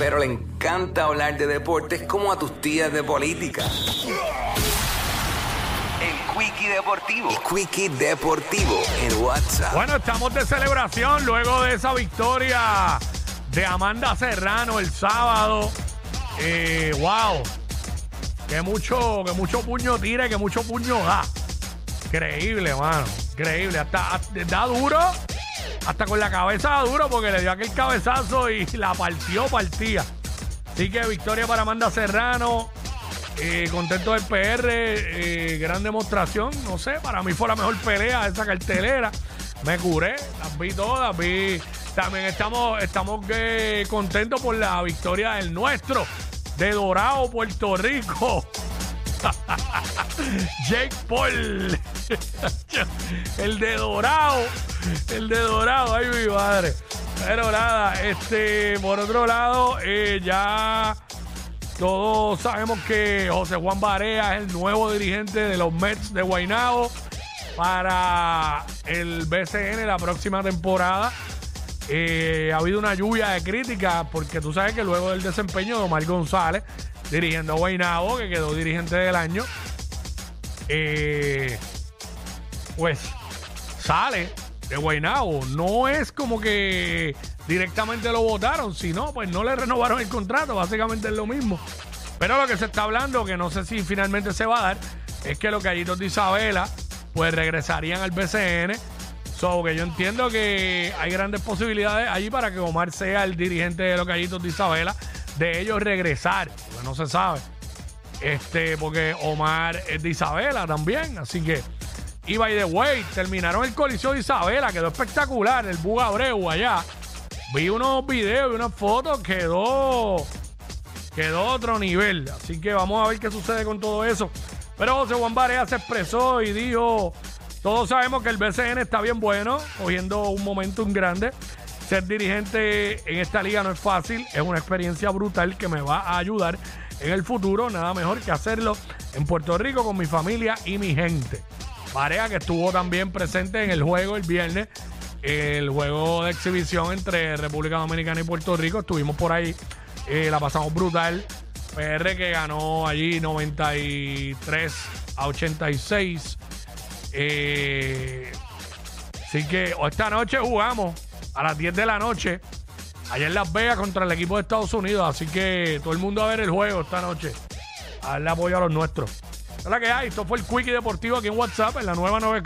pero le encanta hablar de deportes como a tus tías de política. El Quickie Deportivo. El Quickie Deportivo en WhatsApp. Bueno, estamos de celebración luego de esa victoria de Amanda Serrano el sábado. Eh, wow. Que mucho, que mucho puño tira y que mucho puño da. Increíble, mano. Increíble. Hasta, da duro. Hasta con la cabeza duro porque le dio aquel cabezazo y la partió, partía. Así que victoria para Amanda Serrano. Eh, contento del PR. eh, gran demostración. No sé, para mí fue la mejor pelea de esa cartelera. Me curé, las vi todas. Vi. También estamos, estamos eh, contentos por la victoria del nuestro, de Dorado, Puerto Rico. Jake Paul. el de Dorado. El de Dorado. Ay, mi madre. Pero nada, este, por otro lado, eh, ya todos sabemos que José Juan Barea es el nuevo dirigente de los Mets de Guaynabo para el BCN la próxima temporada. Eh, ha habido una lluvia de críticas porque tú sabes que luego del desempeño de Omar González dirigiendo a Guaynabo, que quedó dirigente del año, eh, pues sale de Guaynabo. No es como que directamente lo votaron, sino pues no le renovaron el contrato, básicamente es lo mismo. Pero lo que se está hablando, que no sé si finalmente se va a dar, es que los gallitos de Isabela pues regresarían al BCN. So que yo entiendo que hay grandes posibilidades allí para que Omar sea el dirigente de los gallitos de Isabela, de ellos regresar, porque no se sabe. Este, porque Omar es de Isabela también, así que. Y by the way, terminaron el coliseo de Isabela, quedó espectacular, el Buga Abreu allá. Vi unos videos y unas fotos, quedó. Quedó otro nivel. Así que vamos a ver qué sucede con todo eso. Pero José Juan Barea se expresó y dijo: Todos sabemos que el BCN está bien bueno, cogiendo un momentum grande. Ser dirigente en esta liga no es fácil, es una experiencia brutal que me va a ayudar en el futuro. Nada mejor que hacerlo en Puerto Rico con mi familia y mi gente. Barea que estuvo también presente en el juego el viernes, el juego de exhibición entre República Dominicana y Puerto Rico. Estuvimos por ahí, eh, la pasamos brutal. PR que ganó allí 93 a 86. Eh, así que esta noche jugamos a las 10 de la noche. Allá en Las Vegas contra el equipo de Estados Unidos. Así que todo el mundo a ver el juego esta noche. A darle apoyo a los nuestros. Es la que hay. Esto fue el Quickie Deportivo aquí en WhatsApp, en la nueva 9.